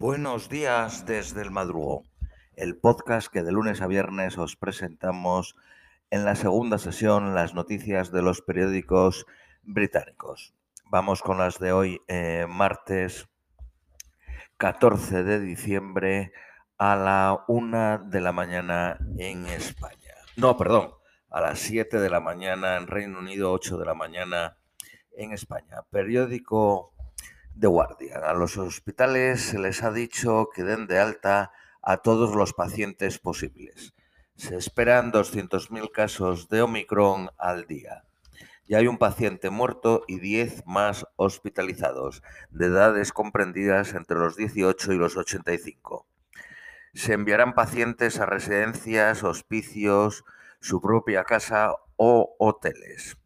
Buenos días desde el madrugón, el podcast que de lunes a viernes os presentamos en la segunda sesión las noticias de los periódicos británicos. Vamos con las de hoy, eh, martes 14 de diciembre a la una de la mañana en España. No, perdón, a las 7 de la mañana en Reino Unido, 8 de la mañana en España. Periódico de guardia. A los hospitales se les ha dicho que den de alta a todos los pacientes posibles. Se esperan 200.000 casos de Omicron al día. Ya hay un paciente muerto y 10 más hospitalizados, de edades comprendidas entre los 18 y los 85. Se enviarán pacientes a residencias, hospicios, su propia casa o hoteles.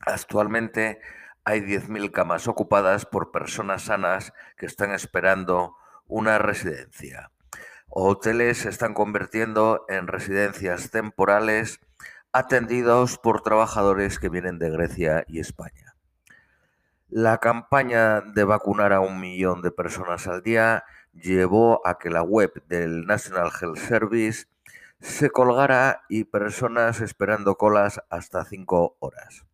Actualmente hay 10.000 camas ocupadas por personas sanas que están esperando una residencia. Hoteles se están convirtiendo en residencias temporales atendidos por trabajadores que vienen de Grecia y España. La campaña de vacunar a un millón de personas al día llevó a que la web del National Health Service se colgara y personas esperando colas hasta cinco horas.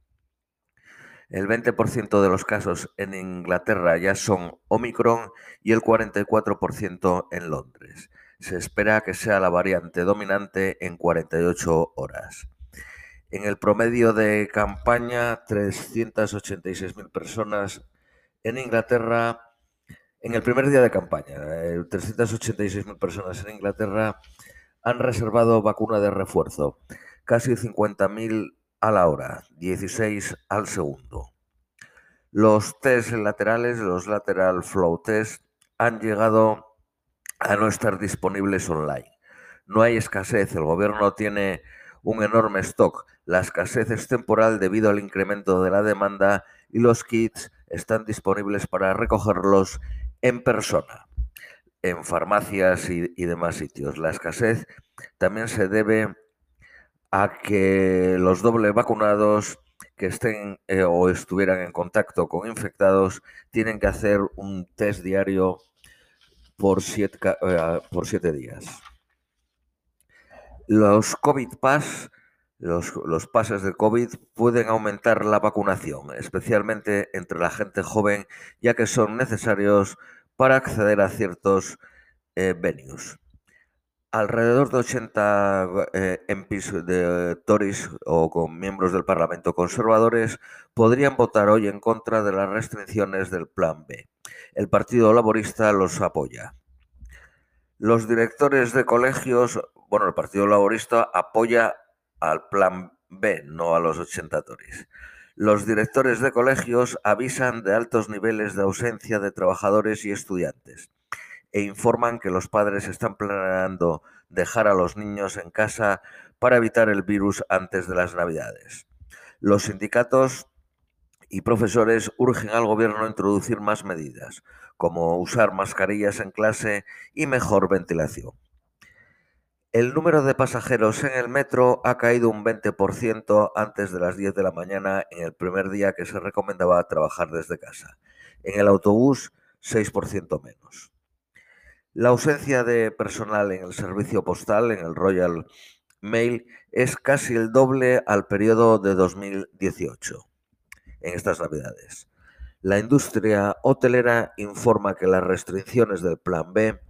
El 20% de los casos en Inglaterra ya son Omicron y el 44% en Londres. Se espera que sea la variante dominante en 48 horas. En el promedio de campaña, 386.000 personas en Inglaterra. En el primer día de campaña, 386.000 eh, personas en Inglaterra han reservado vacuna de refuerzo. Casi 50.000 a la hora, 16 al segundo. Los test laterales, los lateral flow test, han llegado a no estar disponibles online. No hay escasez, el gobierno tiene un enorme stock. La escasez es temporal debido al incremento de la demanda y los kits están disponibles para recogerlos en persona, en farmacias y, demás sitios. La escasez también se debe a que los doble vacunados que estén eh, o estuvieran en contacto con infectados tienen que hacer un test diario por siete, eh, por siete días. Los COVID Pass, los, los pases de COVID, pueden aumentar la vacunación, especialmente entre la gente joven, ya que son necesarios para acceder a ciertos eh, venues. Alrededor de 80 eh, MPs de Tories o con miembros del Parlamento conservadores podrían votar hoy en contra de las restricciones del Plan B. El Partido Laborista los apoya. Los directores de colegios, bueno, el Partido Laborista apoya al Plan B, no a los 80 Tories. Los directores de colegios avisan de altos niveles de ausencia de trabajadores y estudiantes e informan que los padres están planeando dejar a los niños en casa para evitar el virus antes de las Navidades. Los sindicatos y profesores urgen al gobierno a introducir más medidas, como usar mascarillas en clase y mejor ventilación. El número de pasajeros en el metro ha caído un 20% antes de las 10 de la mañana en el primer día que se recomendaba trabajar desde casa. En el autobús, 6% menos. La ausencia de personal en el servicio postal, en el Royal Mail, es casi el doble al periodo de 2018, en estas navidades. La industria hotelera informa que las restricciones del Plan B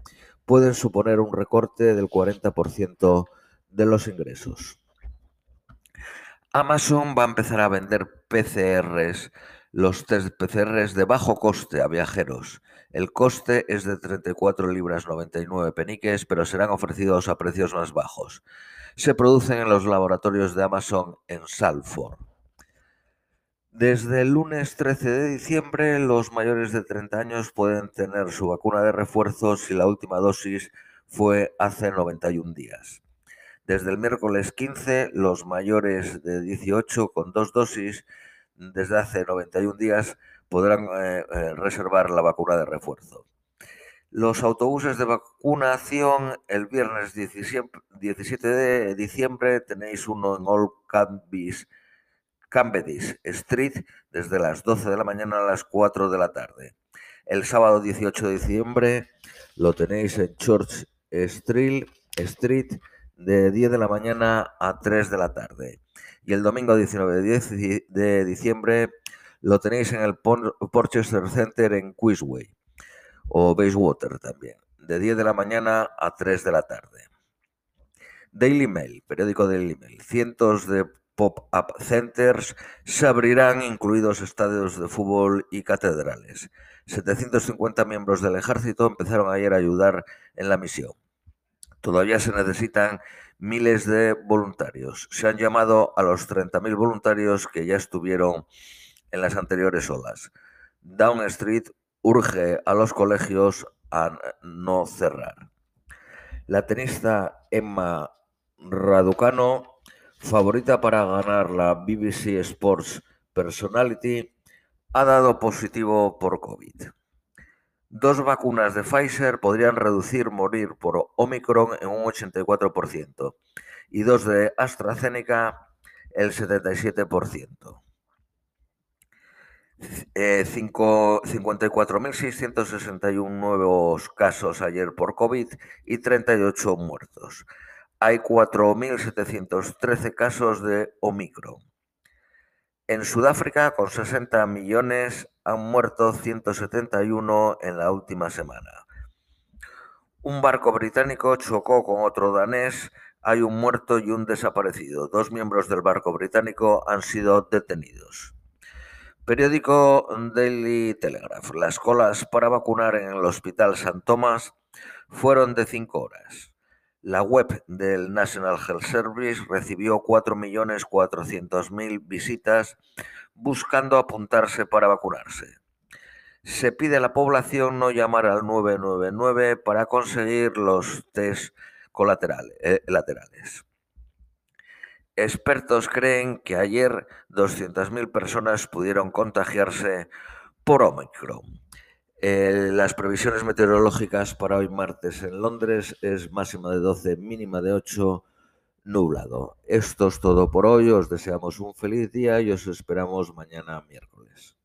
pueden suponer un recorte del 40% de los ingresos. Amazon va a empezar a vender PCRs los test PCRs de bajo coste a viajeros. El coste es de 34 libras 99 peniques, pero serán ofrecidos a precios más bajos. Se producen en los laboratorios de Amazon en Salford. Desde el lunes 13 de diciembre, los mayores de 30 años pueden tener su vacuna de refuerzo si la última dosis fue hace 91 días. Desde el miércoles 15, los mayores de 18 con dos dosis desde hace 91 días podrán eh, eh, reservar la vacuna de refuerzo. Los autobuses de vacunación el viernes 17 de diciembre tenéis uno en Old Cambridge Street desde las 12 de la mañana a las 4 de la tarde. El sábado 18 de diciembre Lo tenéis en Church Street, Street de 10 de la mañana a 3 de la tarde. Y el domingo 19 de diciembre lo tenéis en el Porchester Center en Quizway o Bayswater también, de 10 de la mañana a 3 de la tarde. Daily Mail, periódico Daily Mail. Cientos de pop-up centers se abrirán, incluidos estadios de fútbol y catedrales. 750 miembros del ejército empezaron ayer a ayudar en la misión. Todavía se necesitan miles de voluntarios. Se han llamado a los 30.000 voluntarios que ya estuvieron en las anteriores olas. Down Street urge a los colegios a no cerrar. La tenista Emma Raducano, favorita para ganar la BBC Sports Personality, ha dado positivo por COVID. Dos vacunas de Pfizer podrían reducir morir por Omicron en un 84% y dos de AstraZeneca el 77%. 54.661 eh, nuevos casos ayer por COVID y 38 muertos. Hay 4.713 casos de Omicron. En Sudáfrica, con 60 millones, han muerto 171 en la última semana. Un barco británico chocó con otro danés. Hay un muerto y un desaparecido. Dos miembros del barco británico han sido detenidos. Periódico Daily Telegraph. Las colas para vacunar en el Hospital San Tomás fueron de cinco horas. La web del National Health Service recibió 4.400.000 visitas buscando apuntarse para vacunarse. Se pide a la población no llamar al 999 para conseguir los test colaterales, eh, laterales. Expertos creen que ayer 200.000 personas pudieron contagiarse por Omicron. Eh, las previsiones meteorológicas para hoy martes en Londres es máxima de 12, mínima de 8, nublado. Esto es todo por hoy. Os deseamos un feliz día y os esperamos mañana miércoles.